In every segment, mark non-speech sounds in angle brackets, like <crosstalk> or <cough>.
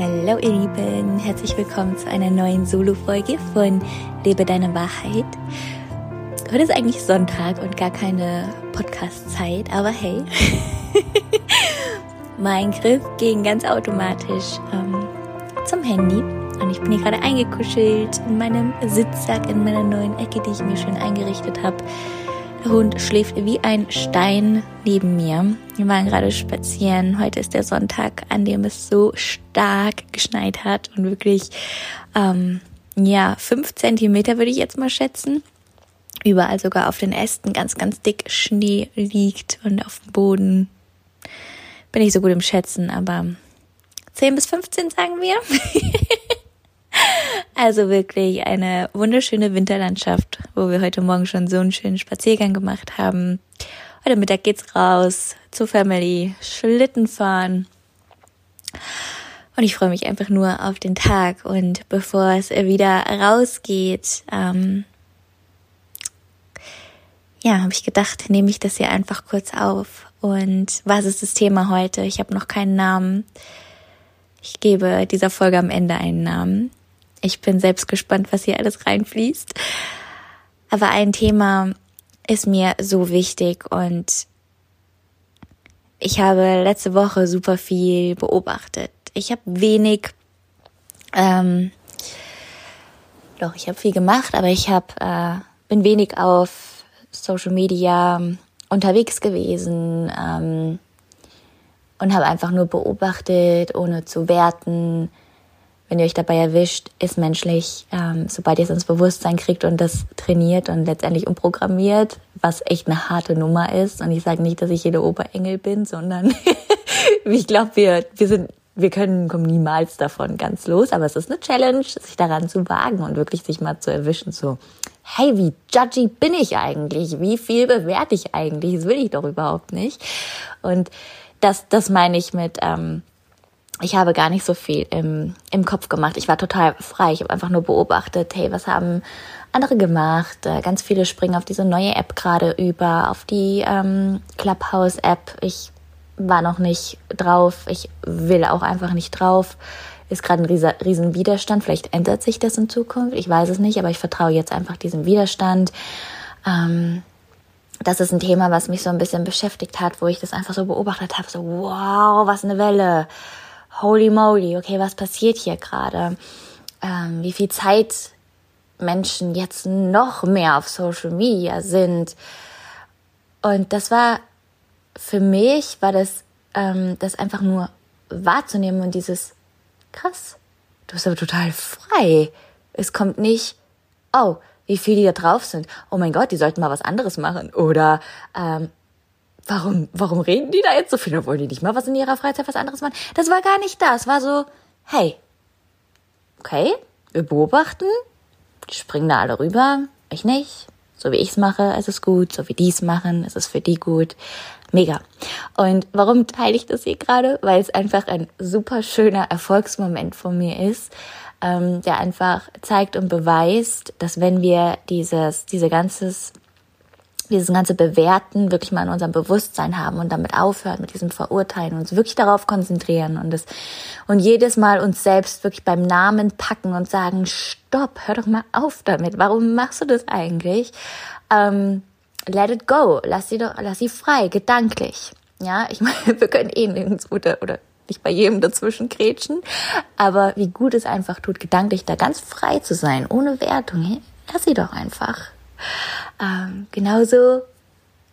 Hallo ihr Lieben, herzlich willkommen zu einer neuen Solo-Folge von Lebe deine Wahrheit. Heute ist eigentlich Sonntag und gar keine Podcast-Zeit, aber hey, <laughs> mein Griff ging ganz automatisch ähm, zum Handy und ich bin hier gerade eingekuschelt in meinem Sitzsack in meiner neuen Ecke, die ich mir schön eingerichtet habe. Der Hund schläft wie ein Stein neben mir. Wir waren gerade spazieren. Heute ist der Sonntag, an dem es so stark geschneit hat und wirklich, ähm, ja, fünf Zentimeter würde ich jetzt mal schätzen. Überall sogar auf den Ästen ganz, ganz dick Schnee liegt und auf dem Boden. Bin ich so gut im Schätzen, aber 10 bis 15 sagen wir. <laughs> Also wirklich eine wunderschöne Winterlandschaft, wo wir heute Morgen schon so einen schönen Spaziergang gemacht haben. Heute Mittag geht's raus zur Family, Schlitten fahren. Und ich freue mich einfach nur auf den Tag. Und bevor es wieder rausgeht, ähm, ja, habe ich gedacht, nehme ich das hier einfach kurz auf. Und was ist das Thema heute? Ich habe noch keinen Namen. Ich gebe dieser Folge am Ende einen Namen. Ich bin selbst gespannt, was hier alles reinfließt. Aber ein Thema ist mir so wichtig und ich habe letzte Woche super viel beobachtet. Ich habe wenig, ähm, doch, ich habe viel gemacht, aber ich habe, äh, bin wenig auf Social Media unterwegs gewesen ähm, und habe einfach nur beobachtet, ohne zu werten, wenn ihr euch dabei erwischt, ist menschlich, ähm, sobald ihr es ins Bewusstsein kriegt und das trainiert und letztendlich umprogrammiert, was echt eine harte Nummer ist. Und ich sage nicht, dass ich jede Oberengel bin, sondern <laughs> ich glaube, wir, wir sind, wir können kommen niemals davon ganz los, aber es ist eine Challenge, sich daran zu wagen und wirklich sich mal zu erwischen, so, hey, wie judgy bin ich eigentlich? Wie viel bewerte ich eigentlich? Das will ich doch überhaupt nicht. Und das, das meine ich mit, ähm, ich habe gar nicht so viel im, im Kopf gemacht. Ich war total frei. Ich habe einfach nur beobachtet, hey, was haben andere gemacht? Äh, ganz viele springen auf diese neue App gerade über, auf die ähm, Clubhouse-App. Ich war noch nicht drauf. Ich will auch einfach nicht drauf. Ist gerade ein riesen, Widerstand. Vielleicht ändert sich das in Zukunft. Ich weiß es nicht, aber ich vertraue jetzt einfach diesem Widerstand. Ähm, das ist ein Thema, was mich so ein bisschen beschäftigt hat, wo ich das einfach so beobachtet habe. So, wow, was eine Welle holy moly, okay, was passiert hier gerade? Ähm, wie viel Zeit Menschen jetzt noch mehr auf Social Media sind. Und das war für mich, war das, ähm, das einfach nur wahrzunehmen und dieses, krass, du bist aber total frei. Es kommt nicht, oh, wie viele die da drauf sind. Oh mein Gott, die sollten mal was anderes machen. Oder ähm, warum, warum reden die da jetzt so viel? Wollen die nicht mal was in ihrer Freizeit was anderes machen? Das war gar nicht das. war so, hey, okay, wir beobachten, die springen da alle rüber, ich nicht. So wie ich's mache, ist es gut. So wie die's machen, ist es für die gut. Mega. Und warum teile ich das hier gerade? Weil es einfach ein super schöner Erfolgsmoment von mir ist, ähm, der einfach zeigt und beweist, dass wenn wir dieses, diese ganzes dieses ganze Bewerten wirklich mal in unserem Bewusstsein haben und damit aufhören mit diesem Verurteilen, uns wirklich darauf konzentrieren und es und jedes Mal uns selbst wirklich beim Namen packen und sagen, stopp, hör doch mal auf damit. Warum machst du das eigentlich? Ähm, let it go, lass sie doch, lass sie frei, gedanklich. Ja, ich <laughs> meine, wir können eh nirgends oder, oder nicht bei jedem dazwischen kretschen, aber wie gut es einfach tut, gedanklich da ganz frei zu sein, ohne Wertung. Lass sie doch einfach. Ähm, genauso,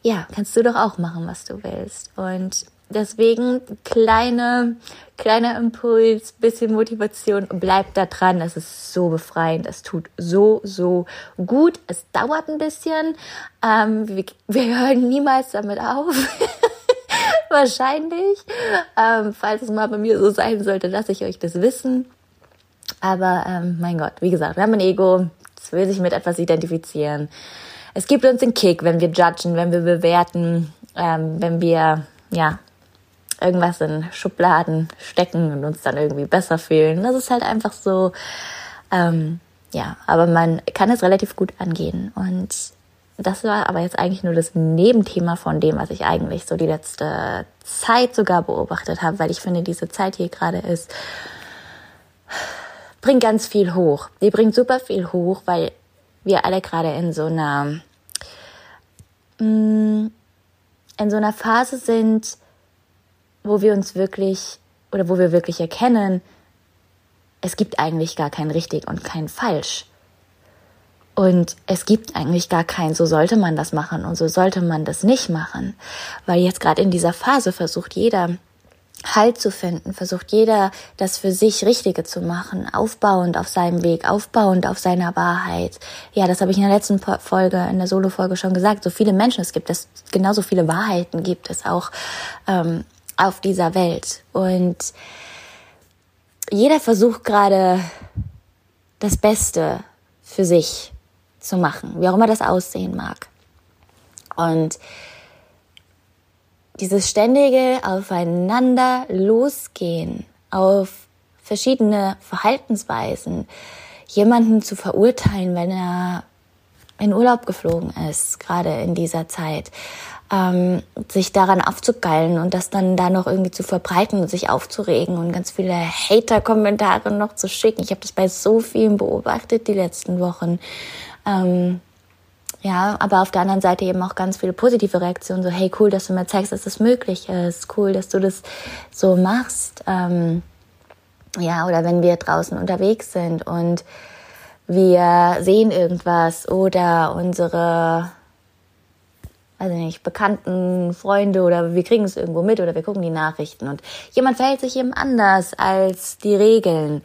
ja, kannst du doch auch machen, was du willst. Und deswegen kleine, kleiner Impuls, bisschen Motivation, bleib da dran. Es ist so befreiend. Es tut so, so gut. Es dauert ein bisschen. Ähm, wir, wir hören niemals damit auf. <laughs> Wahrscheinlich. Ähm, falls es mal bei mir so sein sollte, lasse ich euch das wissen. Aber ähm, mein Gott, wie gesagt, wir haben ein Ego, will sich mit etwas identifizieren. Es gibt uns den Kick, wenn wir judgen, wenn wir bewerten, ähm, wenn wir ja irgendwas in Schubladen stecken und uns dann irgendwie besser fühlen. Das ist halt einfach so. Ähm, ja, aber man kann es relativ gut angehen. Und das war aber jetzt eigentlich nur das Nebenthema von dem, was ich eigentlich so die letzte Zeit sogar beobachtet habe, weil ich finde, diese Zeit hier gerade ist bringt ganz viel hoch. Die bringt super viel hoch, weil wir alle gerade in so einer mm, in so einer Phase sind, wo wir uns wirklich oder wo wir wirklich erkennen, es gibt eigentlich gar kein richtig und kein falsch. Und es gibt eigentlich gar kein, so sollte man das machen und so sollte man das nicht machen. Weil jetzt gerade in dieser Phase versucht jeder Halt zu finden, versucht jeder das für sich Richtige zu machen, aufbauend auf seinem Weg, aufbauend auf seiner Wahrheit. Ja, das habe ich in der letzten Folge, in der Solo-Folge schon gesagt. So viele Menschen es gibt, es genauso viele Wahrheiten gibt es auch ähm, auf dieser Welt. Und jeder versucht gerade das Beste für sich zu machen, wie auch immer das aussehen mag. Und dieses ständige Aufeinander losgehen auf verschiedene Verhaltensweisen, jemanden zu verurteilen, wenn er in Urlaub geflogen ist, gerade in dieser Zeit, ähm, sich daran aufzugeilen und das dann da noch irgendwie zu verbreiten und sich aufzuregen und ganz viele Hater-Kommentare noch zu schicken. Ich habe das bei so vielen beobachtet die letzten Wochen. Ähm, ja, aber auf der anderen Seite eben auch ganz viele positive Reaktionen, so hey, cool, dass du mir zeigst, dass das möglich ist, cool, dass du das so machst. Ähm, ja, oder wenn wir draußen unterwegs sind und wir sehen irgendwas oder unsere weiß ich nicht, Bekannten, Freunde oder wir kriegen es irgendwo mit oder wir gucken die Nachrichten und jemand verhält sich eben anders als die Regeln,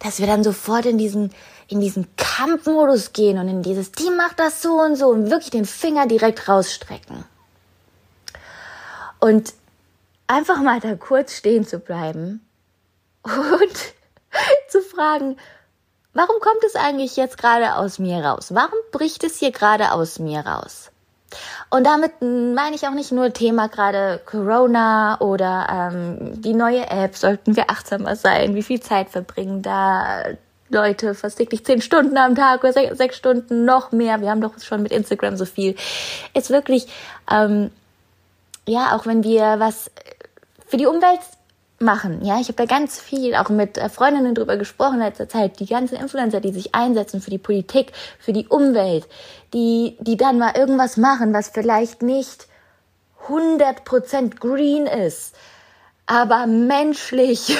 dass wir dann sofort in diesen, in diesen Kampfmodus gehen und in dieses, die macht das so und so und wirklich den Finger direkt rausstrecken. Und einfach mal da kurz stehen zu bleiben und <laughs> zu fragen, warum kommt es eigentlich jetzt gerade aus mir raus? Warum bricht es hier gerade aus mir raus? Und damit meine ich auch nicht nur Thema gerade Corona oder ähm, die neue App, sollten wir achtsamer sein, wie viel Zeit verbringen da Leute fast täglich zehn Stunden am Tag oder sechs, sechs Stunden noch mehr. Wir haben doch schon mit Instagram so viel. Ist wirklich, ähm, ja, auch wenn wir was für die Umwelt machen. Ja, ich habe da ganz viel auch mit äh, Freundinnen drüber gesprochen in letzter Zeit. Die ganzen Influencer, die sich einsetzen für die Politik, für die Umwelt, die, die dann mal irgendwas machen, was vielleicht nicht 100% green ist, aber menschlich,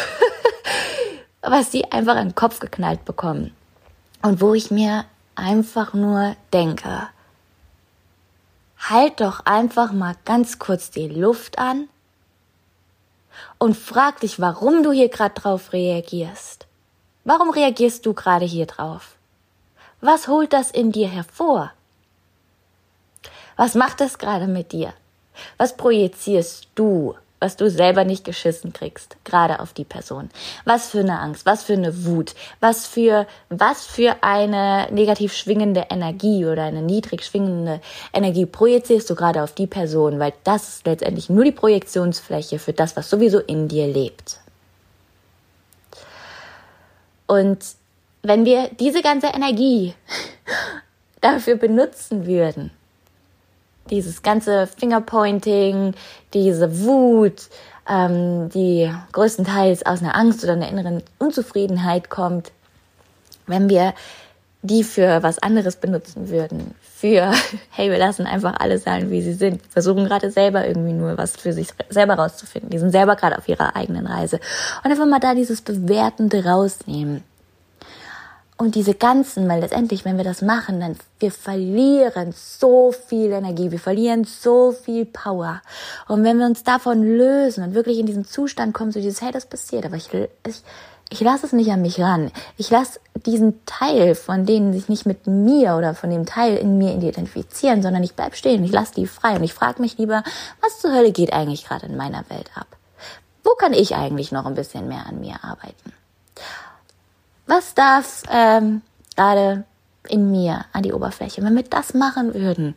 <laughs> was die einfach an den Kopf geknallt bekommen. Und wo ich mir einfach nur denke, halt doch einfach mal ganz kurz die Luft an und frag dich, warum du hier gerade drauf reagierst. Warum reagierst du gerade hier drauf? Was holt das in dir hervor? Was macht das gerade mit dir? Was projizierst du was du selber nicht geschissen kriegst, gerade auf die Person. Was für eine Angst, was für eine Wut, was für, was für eine negativ schwingende Energie oder eine niedrig schwingende Energie projizierst du gerade auf die Person, weil das ist letztendlich nur die Projektionsfläche für das, was sowieso in dir lebt. Und wenn wir diese ganze Energie <laughs> dafür benutzen würden, dieses ganze Fingerpointing, diese Wut, ähm, die größtenteils aus einer Angst oder einer inneren Unzufriedenheit kommt, wenn wir die für was anderes benutzen würden, für, <laughs> hey, wir lassen einfach alle sein, wie sie sind, versuchen gerade selber irgendwie nur was für sich selber rauszufinden, die sind selber gerade auf ihrer eigenen Reise. Und einfach mal da dieses Bewertende rausnehmen und diese ganzen, weil letztendlich, wenn wir das machen, dann wir verlieren so viel Energie, wir verlieren so viel Power. Und wenn wir uns davon lösen und wirklich in diesen Zustand kommen, so dieses, hey, das passiert, aber ich, ich, ich lasse es nicht an mich ran. Ich lasse diesen Teil von denen sich nicht mit mir oder von dem Teil in mir identifizieren, sondern ich bleib stehen, ich lasse die frei und ich frage mich lieber, was zur Hölle geht eigentlich gerade in meiner Welt ab? Wo kann ich eigentlich noch ein bisschen mehr an mir arbeiten? Was darf ähm, gerade in mir an die Oberfläche? Wenn wir das machen würden,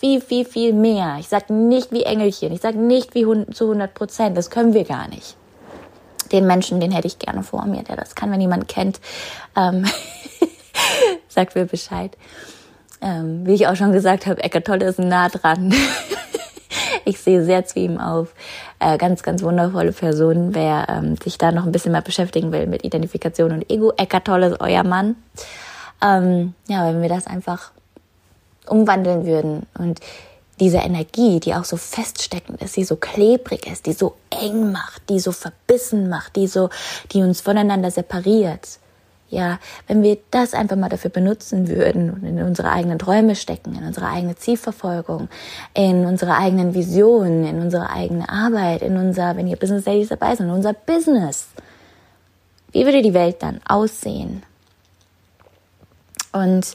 viel, viel, viel mehr. Ich sage nicht wie Engelchen, ich sage nicht wie zu 100 Prozent, das können wir gar nicht. Den Menschen, den hätte ich gerne vor mir, der das kann, wenn jemand kennt, ähm, <laughs> sagt mir Bescheid. Ähm, wie ich auch schon gesagt habe, Eckart Tolle ist nah dran. <laughs> Ich sehe sehr zu ihm auf. Äh, ganz, ganz wundervolle Person. Wer ähm, sich da noch ein bisschen mehr beschäftigen will mit Identifikation und Ego, Eckart Tolle ist euer Mann. Ähm, ja, wenn wir das einfach umwandeln würden und diese Energie, die auch so feststeckend ist, die so klebrig ist, die so eng macht, die so verbissen macht, die so, die uns voneinander separiert. Ja, wenn wir das einfach mal dafür benutzen würden und in unsere eigenen Träume stecken, in unsere eigene Zielverfolgung, in unsere eigenen Visionen, in unsere eigene Arbeit, in unser, wenn ihr Business Ladies dabei sind, in unser Business. Wie würde die Welt dann aussehen? Und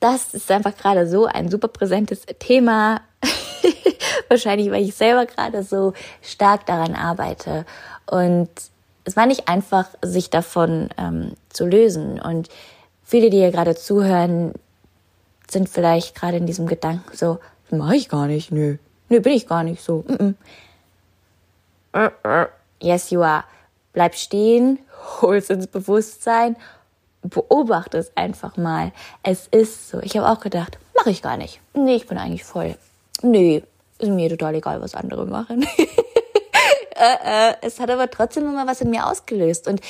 das ist einfach gerade so ein super präsentes Thema. <laughs> Wahrscheinlich, weil ich selber gerade so stark daran arbeite. Und es war nicht einfach, sich davon ähm, zu lösen. Und viele, die hier gerade zuhören, sind vielleicht gerade in diesem Gedanken so, mache ich gar nicht, nö. Nö, bin ich gar nicht so. Mm -mm. Yes, you are. Bleib stehen, <laughs> hol's ins Bewusstsein beobachte es einfach mal. Es ist so. Ich habe auch gedacht, mache ich gar nicht. Nee, ich bin eigentlich voll. Nee, ist mir total egal, was andere machen. <laughs> äh, äh, es hat aber trotzdem immer was in mir ausgelöst. Und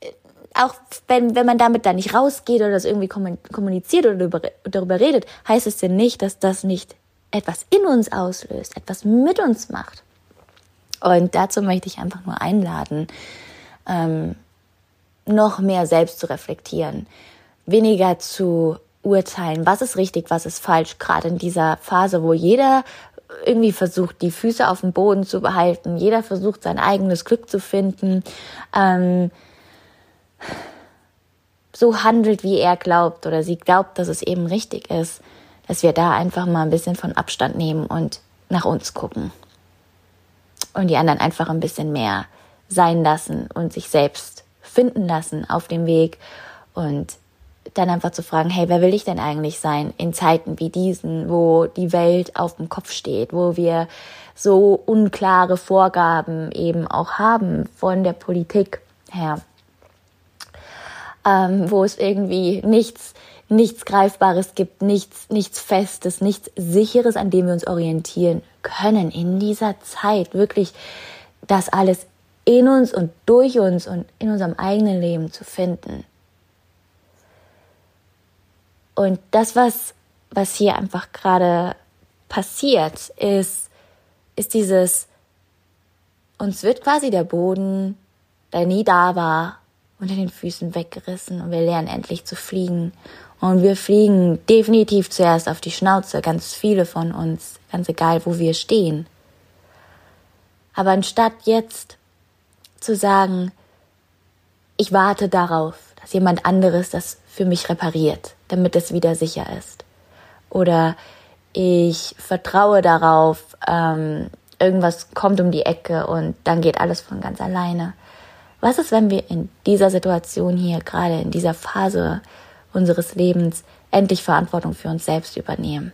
äh, auch wenn, wenn man damit da nicht rausgeht oder das irgendwie kommuniziert oder darüber, redet, heißt es ja nicht, dass das nicht etwas in uns auslöst, etwas mit uns macht. Und dazu möchte ich einfach nur einladen, ähm, noch mehr selbst zu reflektieren, weniger zu urteilen, was ist richtig, was ist falsch, gerade in dieser Phase, wo jeder irgendwie versucht, die Füße auf dem Boden zu behalten, jeder versucht, sein eigenes Glück zu finden, ähm, so handelt, wie er glaubt oder sie glaubt, dass es eben richtig ist, dass wir da einfach mal ein bisschen von Abstand nehmen und nach uns gucken. Und die anderen einfach ein bisschen mehr sein lassen und sich selbst finden lassen auf dem Weg und dann einfach zu fragen, hey, wer will ich denn eigentlich sein in Zeiten wie diesen, wo die Welt auf dem Kopf steht, wo wir so unklare Vorgaben eben auch haben von der Politik her, ähm, wo es irgendwie nichts, nichts Greifbares gibt, nichts, nichts Festes, nichts Sicheres, an dem wir uns orientieren können in dieser Zeit, wirklich das alles in uns und durch uns und in unserem eigenen Leben zu finden. Und das, was, was hier einfach gerade passiert, ist, ist dieses, uns wird quasi der Boden, der nie da war, unter den Füßen weggerissen und wir lernen endlich zu fliegen. Und wir fliegen definitiv zuerst auf die Schnauze, ganz viele von uns, ganz egal, wo wir stehen. Aber anstatt jetzt zu sagen, ich warte darauf, dass jemand anderes das für mich repariert, damit es wieder sicher ist. Oder ich vertraue darauf, ähm, irgendwas kommt um die Ecke und dann geht alles von ganz alleine. Was ist, wenn wir in dieser Situation hier, gerade in dieser Phase unseres Lebens, endlich Verantwortung für uns selbst übernehmen?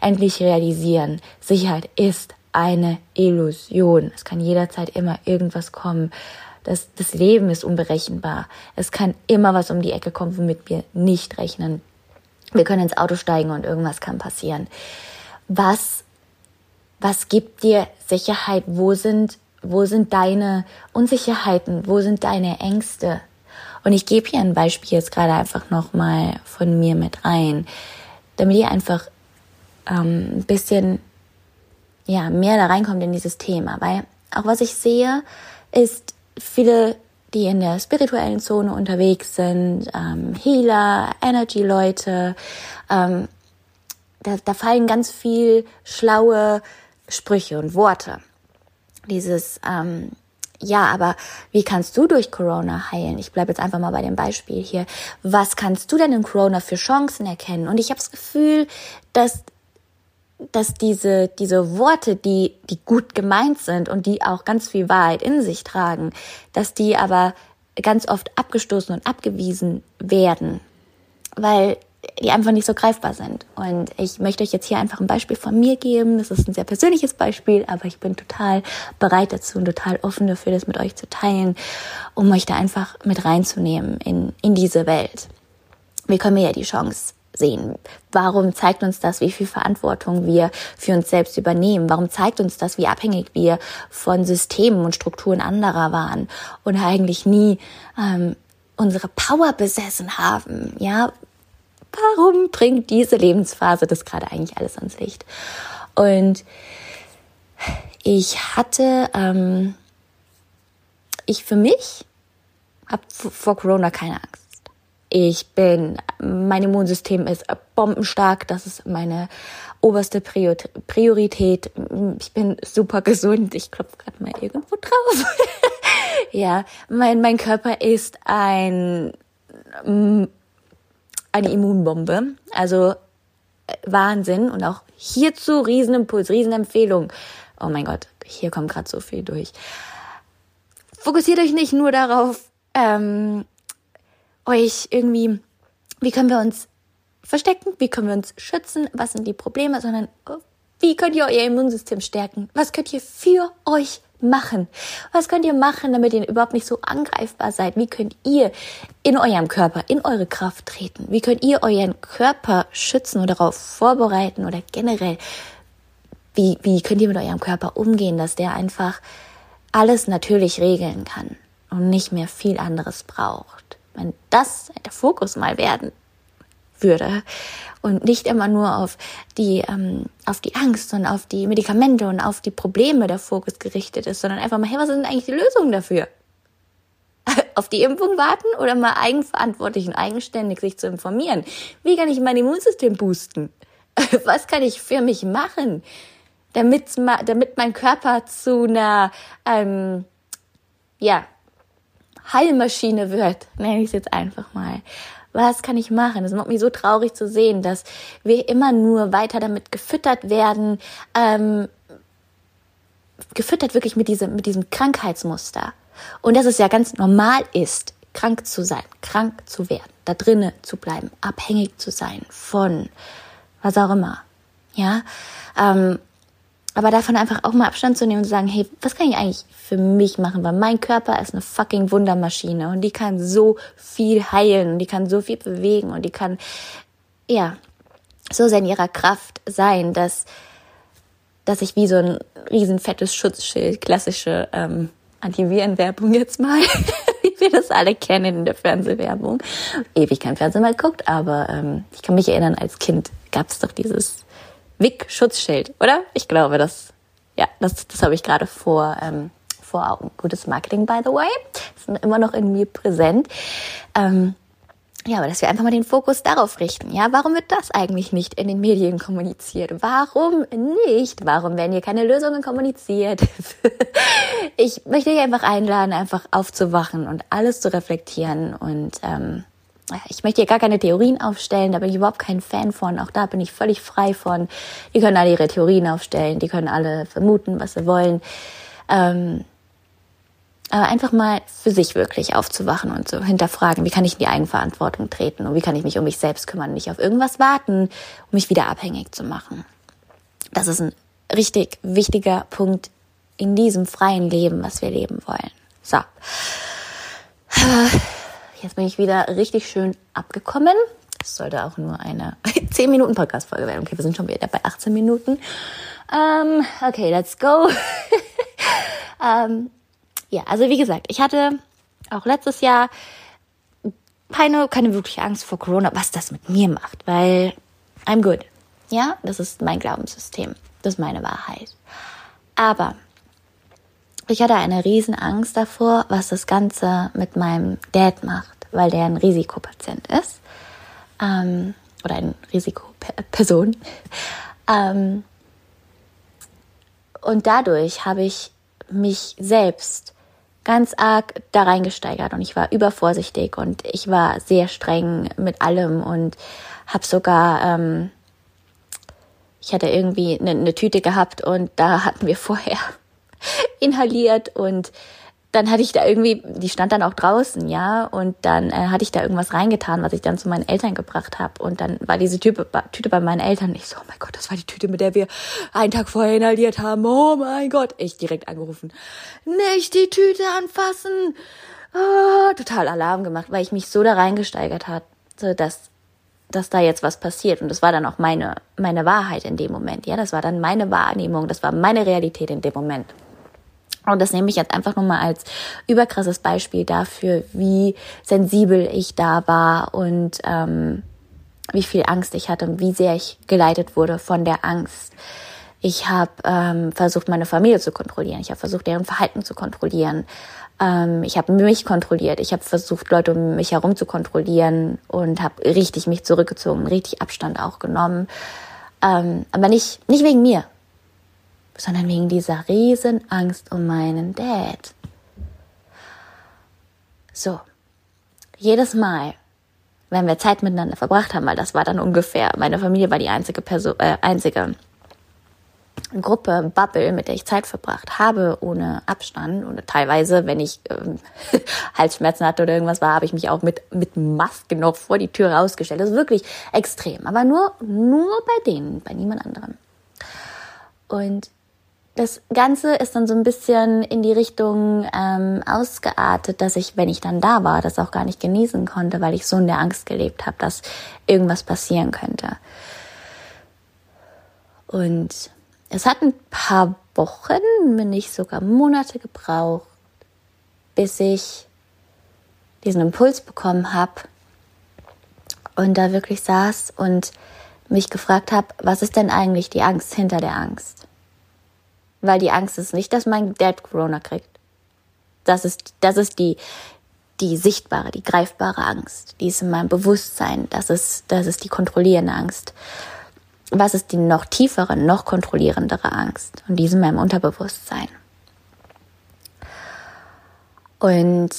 Endlich realisieren, Sicherheit ist eine Illusion. Es kann jederzeit immer irgendwas kommen. Das, das Leben ist unberechenbar. Es kann immer was um die Ecke kommen, womit wir nicht rechnen. Wir können ins Auto steigen und irgendwas kann passieren. Was, was gibt dir Sicherheit? Wo sind, wo sind deine Unsicherheiten? Wo sind deine Ängste? Und ich gebe hier ein Beispiel jetzt gerade einfach nochmal von mir mit rein, damit ihr einfach ähm, ein bisschen ja, mehr da reinkommt in dieses Thema. Weil auch was ich sehe, ist viele, die in der spirituellen Zone unterwegs sind, ähm, Healer, Energy-Leute, ähm, da, da fallen ganz viel schlaue Sprüche und Worte. Dieses, ähm, ja, aber wie kannst du durch Corona heilen? Ich bleibe jetzt einfach mal bei dem Beispiel hier. Was kannst du denn in Corona für Chancen erkennen? Und ich habe das Gefühl, dass dass diese, diese Worte, die, die gut gemeint sind und die auch ganz viel Wahrheit in sich tragen, dass die aber ganz oft abgestoßen und abgewiesen werden, weil die einfach nicht so greifbar sind. Und ich möchte euch jetzt hier einfach ein Beispiel von mir geben. Das ist ein sehr persönliches Beispiel, aber ich bin total bereit dazu und total offen dafür, das mit euch zu teilen, um euch da einfach mit reinzunehmen in, in diese Welt. Wir können mir ja die Chance sehen? Warum zeigt uns das, wie viel Verantwortung wir für uns selbst übernehmen? Warum zeigt uns das, wie abhängig wir von Systemen und Strukturen anderer waren und eigentlich nie ähm, unsere Power besessen haben? Ja, warum bringt diese Lebensphase das gerade eigentlich alles ans Licht? Und ich hatte, ähm, ich für mich habe vor Corona keine Angst. Ich bin, mein Immunsystem ist bombenstark, das ist meine oberste Priorität. Ich bin super gesund, ich klopfe gerade mal irgendwo drauf. <laughs> ja, mein, mein Körper ist ein, eine Immunbombe, also äh, Wahnsinn und auch hierzu Riesenimpuls, Riesenempfehlung. Oh mein Gott, hier kommt gerade so viel durch. Fokussiert euch nicht nur darauf, ähm, euch irgendwie, wie können wir uns verstecken, wie können wir uns schützen, was sind die Probleme, sondern oh, wie könnt ihr euer Immunsystem stärken? Was könnt ihr für euch machen? Was könnt ihr machen, damit ihr überhaupt nicht so angreifbar seid? Wie könnt ihr in eurem Körper, in eure Kraft treten? Wie könnt ihr euren Körper schützen oder darauf vorbereiten oder generell, wie, wie könnt ihr mit eurem Körper umgehen, dass der einfach alles natürlich regeln kann und nicht mehr viel anderes braucht? Wenn das der Fokus mal werden würde und nicht immer nur auf die ähm, auf die Angst und auf die Medikamente und auf die Probleme der Fokus gerichtet ist, sondern einfach mal, hey, was sind eigentlich die Lösungen dafür? <laughs> auf die Impfung warten oder mal eigenverantwortlich und eigenständig sich zu informieren? Wie kann ich mein Immunsystem boosten? <laughs> was kann ich für mich machen, damit damit mein Körper zu einer ähm, ja Heilmaschine wird, <laughs> nenne ich es jetzt einfach mal. Was kann ich machen? Es macht mich so traurig zu sehen, dass wir immer nur weiter damit gefüttert werden, ähm, gefüttert wirklich mit diesem, mit diesem Krankheitsmuster. Und dass es ja ganz normal ist, krank zu sein, krank zu werden, da drinnen zu bleiben, abhängig zu sein von was auch immer. Ja, ähm, aber davon einfach auch mal Abstand zu nehmen und zu sagen, hey, was kann ich eigentlich für mich machen? Weil mein Körper ist eine fucking Wundermaschine und die kann so viel heilen und die kann so viel bewegen und die kann, ja, so sehr in ihrer Kraft sein, dass, dass ich wie so ein riesenfettes Schutzschild, klassische ähm, Antivirenwerbung jetzt mal, <laughs> wie wir das alle kennen in der Fernsehwerbung. Ewig kein Fernsehen mal geguckt, aber ähm, ich kann mich erinnern, als Kind gab es doch dieses Wick-Schutzschild, oder? Ich glaube, das, ja, das, das habe ich gerade vor, ähm, vor Augen. Gutes Marketing, by the way. Ist immer noch in mir präsent. Ähm, ja, aber dass wir einfach mal den Fokus darauf richten. Ja, warum wird das eigentlich nicht in den Medien kommuniziert? Warum nicht? Warum werden hier keine Lösungen kommuniziert? <laughs> ich möchte dich einfach einladen, einfach aufzuwachen und alles zu reflektieren und ähm, ich möchte hier gar keine Theorien aufstellen, da bin ich überhaupt kein Fan von. Auch da bin ich völlig frei von. Die können alle ihre Theorien aufstellen, die können alle vermuten, was sie wollen. Ähm, aber einfach mal für sich wirklich aufzuwachen und zu hinterfragen, wie kann ich in die Eigenverantwortung treten und wie kann ich mich um mich selbst kümmern, nicht auf irgendwas warten, um mich wieder abhängig zu machen. Das ist ein richtig wichtiger Punkt in diesem freien Leben, was wir leben wollen. So. Jetzt bin ich wieder richtig schön abgekommen. Das sollte auch nur eine <laughs> 10 Minuten Podcast-Folge werden. Okay, wir sind schon wieder bei 18 Minuten. Um, ähm, okay, let's go. um, <laughs> ähm, ja, also wie gesagt, ich hatte auch letztes Jahr keine, keine wirkliche Angst vor Corona, was das mit mir macht, weil I'm good. Ja, das ist mein Glaubenssystem. Das ist meine Wahrheit. Aber ich hatte eine riesen Angst davor, was das Ganze mit meinem Dad macht, weil der ein Risikopatient ist ähm, oder eine Risikoperson. <laughs> Ähm, und dadurch habe ich mich selbst ganz arg da reingesteigert und ich war übervorsichtig und ich war sehr streng mit allem und habe sogar ähm, ich hatte irgendwie eine, eine Tüte gehabt und da hatten wir vorher <laughs> inhaliert und dann hatte ich da irgendwie, die stand dann auch draußen, ja, und dann äh, hatte ich da irgendwas reingetan, was ich dann zu meinen Eltern gebracht habe. Und dann war diese Tüte, Tüte bei meinen Eltern. Ich so, oh mein Gott, das war die Tüte, mit der wir einen Tag vorher inhaliert haben. Oh mein Gott, ich direkt angerufen. Nicht die Tüte anfassen. Oh, total Alarm gemacht, weil ich mich so da reingesteigert hat, so dass dass da jetzt was passiert. Und das war dann auch meine, meine Wahrheit in dem Moment. Ja, das war dann meine Wahrnehmung, das war meine Realität in dem Moment. Und das nehme ich jetzt einfach nur mal als überkrasses Beispiel dafür, wie sensibel ich da war und ähm, wie viel Angst ich hatte und wie sehr ich geleitet wurde von der Angst. Ich habe ähm, versucht, meine Familie zu kontrollieren. Ich habe versucht, deren Verhalten zu kontrollieren. Ähm, ich habe mich kontrolliert. Ich habe versucht, Leute um mich herum zu kontrollieren und habe richtig mich zurückgezogen, richtig Abstand auch genommen. Ähm, aber nicht, nicht wegen mir, sondern wegen dieser riesen Angst um meinen Dad. So, jedes Mal, wenn wir Zeit miteinander verbracht haben, weil das war dann ungefähr, meine Familie war die einzige Person, äh, einzige Gruppe, Bubble, mit der ich Zeit verbracht habe, ohne Abstand. Und teilweise, wenn ich ähm, <laughs> Halsschmerzen hatte oder irgendwas war, habe ich mich auch mit, mit Maske noch vor die Tür rausgestellt. Das ist wirklich extrem. Aber nur, nur bei denen, bei niemand anderem. Und das Ganze ist dann so ein bisschen in die Richtung ähm, ausgeartet, dass ich, wenn ich dann da war, das auch gar nicht genießen konnte, weil ich so in der Angst gelebt habe, dass irgendwas passieren könnte. Und es hat ein paar Wochen, wenn nicht sogar Monate gebraucht, bis ich diesen Impuls bekommen habe und da wirklich saß und mich gefragt habe, was ist denn eigentlich die Angst hinter der Angst? Weil die Angst ist nicht, dass mein Dad Corona kriegt. Das ist, das ist die, die sichtbare, die greifbare Angst. Die ist in meinem Bewusstsein. Das ist, das ist die kontrollierende Angst was ist die noch tiefere, noch kontrollierendere Angst? Und die ist in meinem Unterbewusstsein. Und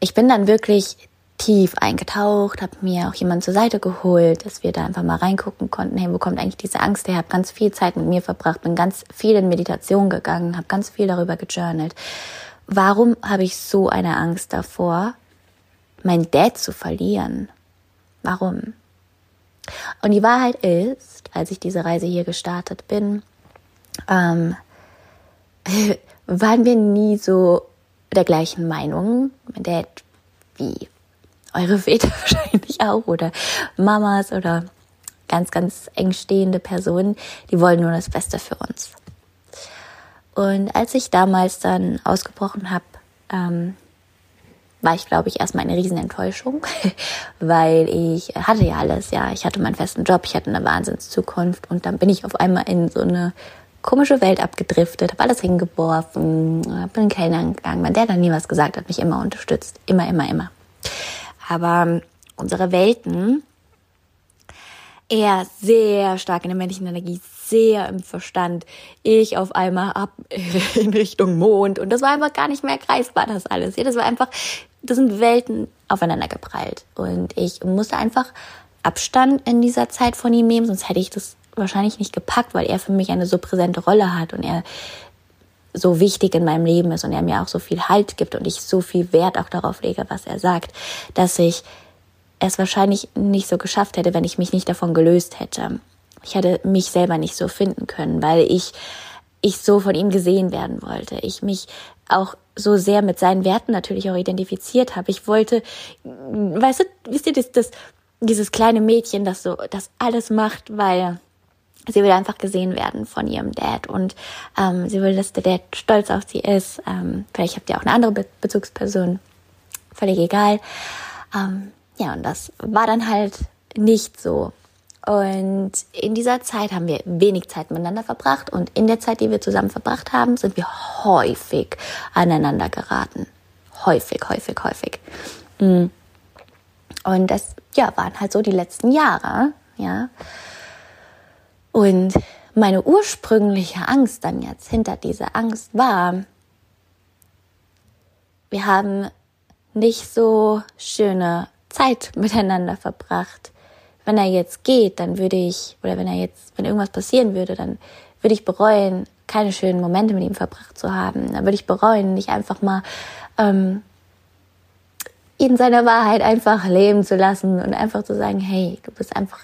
ich bin dann wirklich tief eingetaucht, habe mir auch jemanden zur Seite geholt, dass wir da einfach mal reingucken konnten, hey, wo kommt eigentlich diese Angst her? Habe ganz viel Zeit mit mir verbracht, bin ganz viel in Meditation gegangen, habe ganz viel darüber gejournalt. Warum habe ich so eine Angst davor, mein Dad zu verlieren? Warum? Und die Wahrheit ist, als ich diese Reise hier gestartet bin, ähm, <laughs> waren wir nie so der gleichen Meinung. Mein Dad, wie eure Väter <laughs> wahrscheinlich auch oder Mamas oder ganz, ganz eng stehende Personen, die wollen nur das Beste für uns. Und als ich damals dann ausgebrochen habe, ähm, war ich, glaube ich, erstmal eine Riesenenttäuschung, <laughs> weil ich hatte ja alles, ja. Ich hatte meinen festen Job, ich hatte eine Wahnsinnszukunft und dann bin ich auf einmal in so eine komische Welt abgedriftet, habe alles hingeworfen, bin in Kellner gegangen. Mein Dad hat nie was gesagt, hat mich immer unterstützt. Immer, immer, immer. Aber unsere Welten, er sehr stark in der männlichen Energie, sehr im Verstand. Ich auf einmal ab <laughs> in Richtung Mond und das war einfach gar nicht mehr greifbar, das alles. Das war einfach das sind Welten aufeinander geprallt. Und ich musste einfach Abstand in dieser Zeit von ihm nehmen, sonst hätte ich das wahrscheinlich nicht gepackt, weil er für mich eine so präsente Rolle hat und er so wichtig in meinem Leben ist und er mir auch so viel Halt gibt und ich so viel Wert auch darauf lege, was er sagt, dass ich es wahrscheinlich nicht so geschafft hätte, wenn ich mich nicht davon gelöst hätte. Ich hätte mich selber nicht so finden können, weil ich ich so von ihm gesehen werden wollte. Ich mich auch so sehr mit seinen Werten natürlich auch identifiziert habe. Ich wollte, weißt du, wisst ihr, das, das, dieses kleine Mädchen, das so, das alles macht, weil sie will einfach gesehen werden von ihrem Dad und ähm, sie will, dass der Dad stolz auf sie ist. Ähm, vielleicht habt ihr auch eine andere Be Bezugsperson, völlig egal. Ähm, ja, und das war dann halt nicht so. Und in dieser Zeit haben wir wenig Zeit miteinander verbracht und in der Zeit, die wir zusammen verbracht haben, sind wir häufig aneinander geraten. Häufig, häufig, häufig. Mm. Und das, ja, waren halt so die letzten Jahre, ja. Und meine ursprüngliche Angst dann jetzt hinter dieser Angst war, wir haben nicht so schöne Zeit miteinander verbracht wenn er jetzt geht, dann würde ich, oder wenn er jetzt, wenn irgendwas passieren würde, dann würde ich bereuen, keine schönen Momente mit ihm verbracht zu haben. Dann würde ich bereuen, nicht einfach mal ähm, ihn seiner Wahrheit einfach leben zu lassen und einfach zu sagen, hey, du bist einfach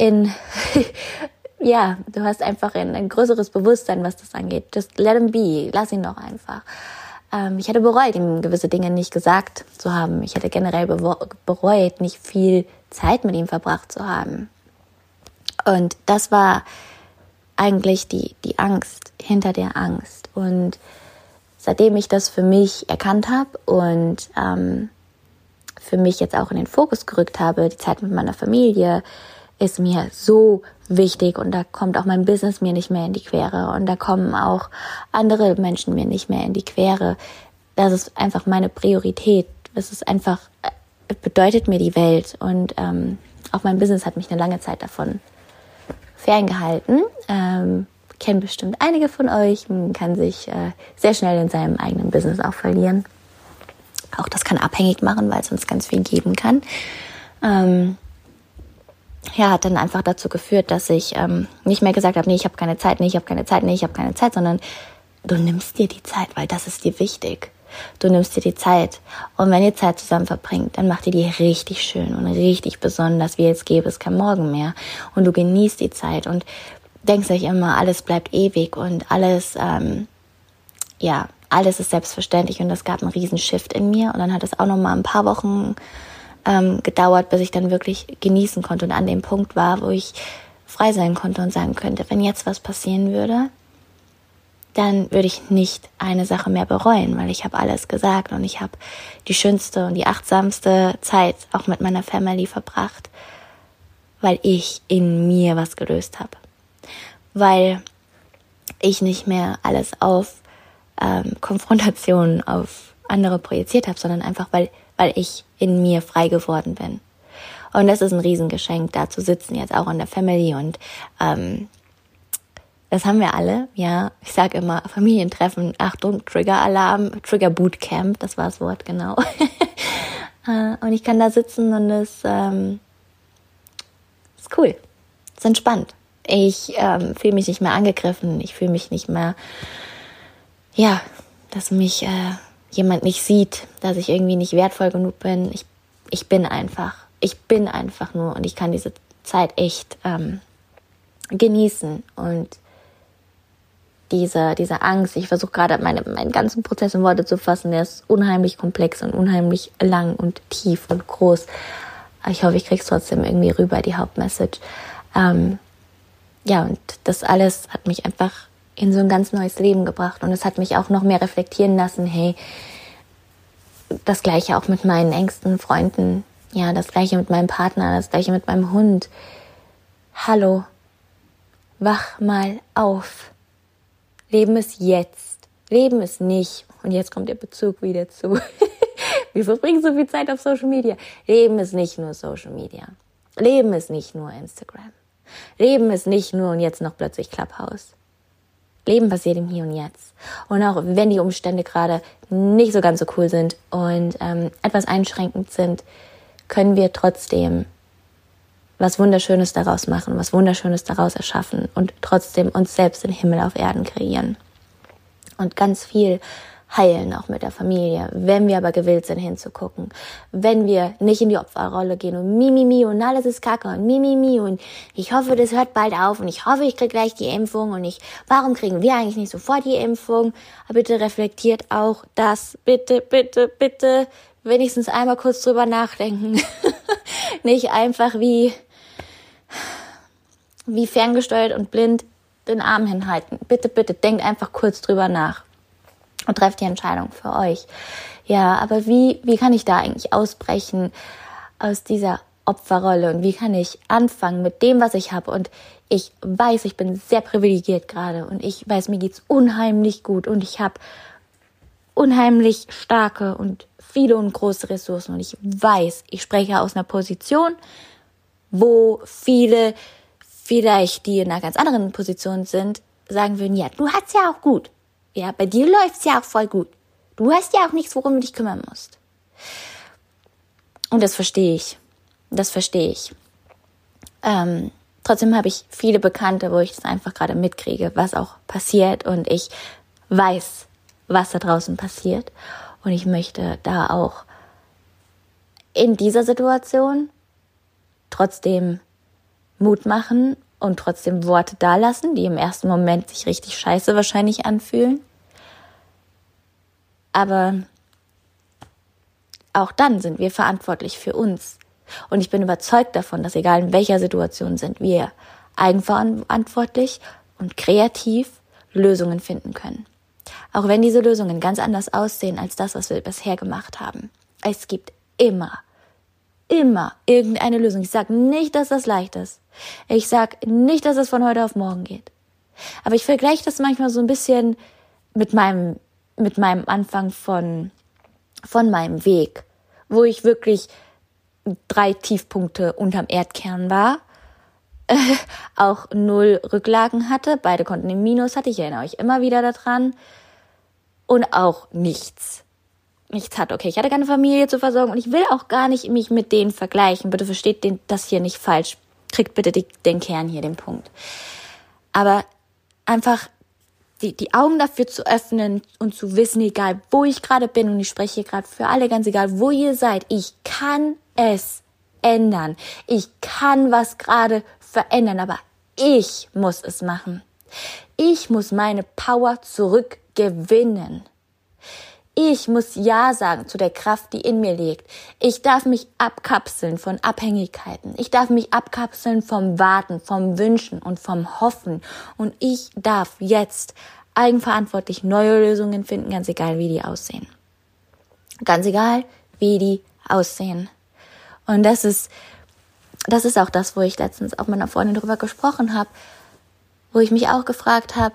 in, <laughs> ja, du hast einfach ein, ein größeres Bewusstsein, was das angeht. Just let him be, lass ihn doch einfach. Ähm, ich hätte bereut, ihm gewisse Dinge nicht gesagt zu haben. Ich hätte generell bereut, nicht viel Zeit mit ihm verbracht zu haben. Und das war eigentlich die, die Angst hinter der Angst. Und seitdem ich das für mich erkannt habe und ähm, für mich jetzt auch in den Fokus gerückt habe, die Zeit mit meiner Familie, ist mir so wichtig und da kommt auch mein Business mir nicht mehr in die Quere und da kommen auch andere Menschen mir nicht mehr in die Quere. Das ist einfach meine Priorität. Das ist einfach, äh, bedeutet mir die Welt und ähm, auch mein Business hat mich eine lange Zeit davon ferngehalten. Ähm, kennen bestimmt einige von euch. Man kann sich äh, sehr schnell in seinem eigenen Business auch verlieren. Auch das kann abhängig machen, weil es uns ganz viel geben kann. Ähm, ja, hat dann einfach dazu geführt, dass ich ähm, nicht mehr gesagt habe, nee, ich habe keine Zeit, nee, ich habe keine Zeit, nee, ich habe keine Zeit, sondern du nimmst dir die Zeit, weil das ist dir wichtig. Du nimmst dir die Zeit. Und wenn ihr Zeit zusammen verbringt, dann macht ihr die richtig schön und richtig besonders, wie jetzt gäbe es kein Morgen mehr. Und du genießt die Zeit und denkst euch immer, alles bleibt ewig und alles, ähm, ja, alles ist selbstverständlich. Und das gab einen riesen Shift in mir. Und dann hat es auch noch mal ein paar Wochen ähm, gedauert, bis ich dann wirklich genießen konnte und an dem Punkt war, wo ich frei sein konnte und sagen könnte, wenn jetzt was passieren würde, dann würde ich nicht eine Sache mehr bereuen, weil ich habe alles gesagt und ich habe die schönste und die achtsamste Zeit auch mit meiner Family verbracht, weil ich in mir was gelöst habe, weil ich nicht mehr alles auf ähm, Konfrontationen auf andere projiziert habe, sondern einfach weil weil ich in mir frei geworden bin. Und das ist ein Riesengeschenk, da zu sitzen, jetzt auch in der Family. Und ähm, das haben wir alle, ja. Ich sage immer, Familientreffen, Achtung, Trigger-Alarm, Trigger-Bootcamp, das war das Wort, genau. <laughs> Äh, und ich kann da sitzen und es ähm, ist cool, ist entspannt. Ich ähm, fühle mich nicht mehr angegriffen, ich fühle mich nicht mehr, ja, dass mich... Äh, jemand nicht sieht, dass ich irgendwie nicht wertvoll genug bin. Ich, ich bin einfach. Ich bin einfach nur und ich kann diese Zeit echt ähm, genießen und diese, diese Angst, ich versuche gerade meine, meinen ganzen Prozess in Worte zu fassen, der ist unheimlich komplex und unheimlich lang und tief und groß. Ich hoffe, ich krieg's trotzdem irgendwie rüber, die Hauptmessage. Ähm, ja, und das alles hat mich einfach in so ein ganz neues Leben gebracht. Und es hat mich auch noch mehr reflektieren lassen, hey, das gleiche auch mit meinen engsten Freunden, ja, das gleiche mit meinem Partner, das gleiche mit meinem Hund. Hallo, wach mal auf. Leben ist jetzt. Leben ist nicht. Und jetzt kommt der Bezug wieder zu. <laughs> Wir verbringen so viel Zeit auf Social Media. Leben ist nicht nur Social Media. Leben ist nicht nur Instagram. Leben ist nicht nur und jetzt noch plötzlich Clubhouse. Leben passiert im Hier und Jetzt. Und auch wenn die Umstände gerade nicht so ganz so cool sind und ähm, etwas einschränkend sind, können wir trotzdem was Wunderschönes daraus machen, was Wunderschönes daraus erschaffen und trotzdem uns selbst den Himmel auf Erden kreieren. Und ganz viel heilen, auch mit der Familie. Wenn wir aber gewillt sind, hinzugucken. Wenn wir nicht in die Opferrolle gehen und mimimi mi, mi und alles ist kacke und mimimi mi, und ich hoffe, das hört bald auf und ich hoffe, ich krieg gleich die Impfung und ich, warum kriegen wir eigentlich nicht sofort die Impfung? Aber bitte reflektiert auch das. Bitte, bitte, bitte wenigstens einmal kurz drüber nachdenken. <laughs> nicht einfach wie, wie ferngesteuert und blind den Arm hinhalten. Bitte, bitte, denkt einfach kurz drüber nach und trefft die Entscheidung für euch. Ja, aber wie, wie kann ich da eigentlich ausbrechen aus dieser Opferrolle und wie kann ich anfangen mit dem, was ich habe? Und ich weiß, ich bin sehr privilegiert gerade und ich weiß, mir geht's unheimlich gut und ich habe unheimlich starke und viele und große Ressourcen und ich weiß, ich spreche aus einer Position, wo viele vielleicht, die in einer ganz anderen Position sind, sagen würden, ja, du hast ja auch gut. Ja, bei dir läuft's ja auch voll gut. Du hast ja auch nichts, worum du dich kümmern musst. Und das verstehe ich. Das verstehe ich. Ähm, trotzdem habe ich viele Bekannte, wo ich das einfach gerade mitkriege, was auch passiert und ich weiß, was da draußen passiert. Und ich möchte da auch in dieser Situation trotzdem Mut machen und trotzdem Worte dalassen, die im ersten Moment sich richtig scheiße wahrscheinlich anfühlen. Aber auch dann sind wir verantwortlich für uns. Und ich bin überzeugt davon, dass egal in welcher Situation sind, wir eigenverantwortlich und kreativ Lösungen finden können. Auch wenn diese Lösungen ganz anders aussehen als das, was wir bisher gemacht haben. Es gibt immer, immer irgendeine Lösung. Ich sage nicht, dass das leicht ist. Ich sage nicht, dass es von heute auf morgen geht. Aber ich vergleiche das manchmal so ein bisschen mit meinem, mit meinem Anfang von, von meinem Weg, wo ich wirklich drei Tiefpunkte unterm Erdkern war, äh, <laughs> auch null Rücklagen hatte, beide Konten im Minus hatte, ich erinnere euch immer wieder daran, und auch nichts. Nichts hat. Okay, ich hatte keine Familie zu versorgen und ich will auch gar nicht mich mit denen vergleichen. Bitte versteht den, das hier nicht falsch. Kriegt bitte die, den Kern hier, den Punkt. Aber einfach die, die Augen dafür zu öffnen und zu wissen, egal wo ich gerade bin, und ich spreche hier gerade für alle, ganz egal wo ihr seid, ich kann es ändern. Ich kann was gerade verändern, aber ich muss es machen. Ich muss meine Power zurück gewinnen. Ich muss Ja sagen zu der Kraft, die in mir liegt. Ich darf mich abkapseln von Abhängigkeiten. Ich darf mich abkapseln vom Warten, vom Wünschen und vom Hoffen. Und ich darf jetzt eigenverantwortlich neue Lösungen finden, ganz egal, wie die aussehen. Ganz egal, wie die aussehen. Und das ist, das ist auch das, wo ich letztens auch mit einer Freundin drüber gesprochen habe, wo ich mich auch gefragt habe,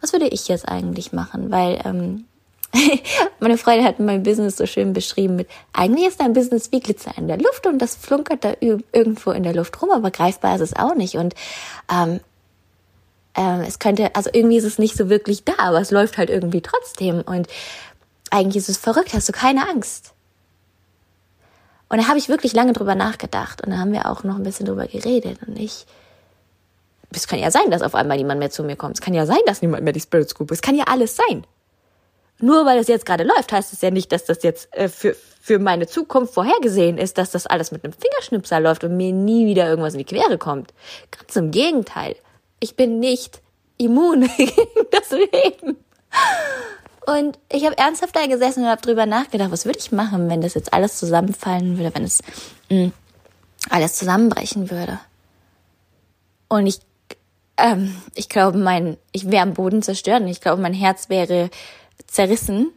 was würde ich jetzt eigentlich machen? Weil ähm, <laughs> meine Freundin hat mein Business so schön beschrieben mit, eigentlich ist dein Business wie Glitzer in der Luft und das flunkert da irgendwo in der Luft rum, aber greifbar ist es auch nicht. Und ähm, ähm, es könnte, also irgendwie ist es nicht so wirklich da, aber es läuft halt irgendwie trotzdem. Und eigentlich ist es verrückt, hast du keine Angst. Und da habe ich wirklich lange drüber nachgedacht und da haben wir auch noch ein bisschen drüber geredet und ich es kann ja sein, dass auf einmal niemand mehr zu mir kommt. Es kann ja sein, dass niemand mehr die Spirit Scoop ist. Es kann ja alles sein. Nur weil es jetzt gerade läuft, heißt es ja nicht, dass das jetzt äh, für, für meine Zukunft vorhergesehen ist, dass das alles mit einem Fingerschnipsel läuft und mir nie wieder irgendwas in die Quere kommt. Ganz im Gegenteil. Ich bin nicht immun <laughs> gegen das Leben. Und ich habe ernsthaft da gesessen und habe drüber nachgedacht, was würde ich machen, wenn das jetzt alles zusammenfallen würde, wenn es mh, mm, alles zusammenbrechen würde. Und ich ähm, ich glaube, mein, ich wäre am Boden zerstört und ich glaube, mein Herz wäre zerrissen.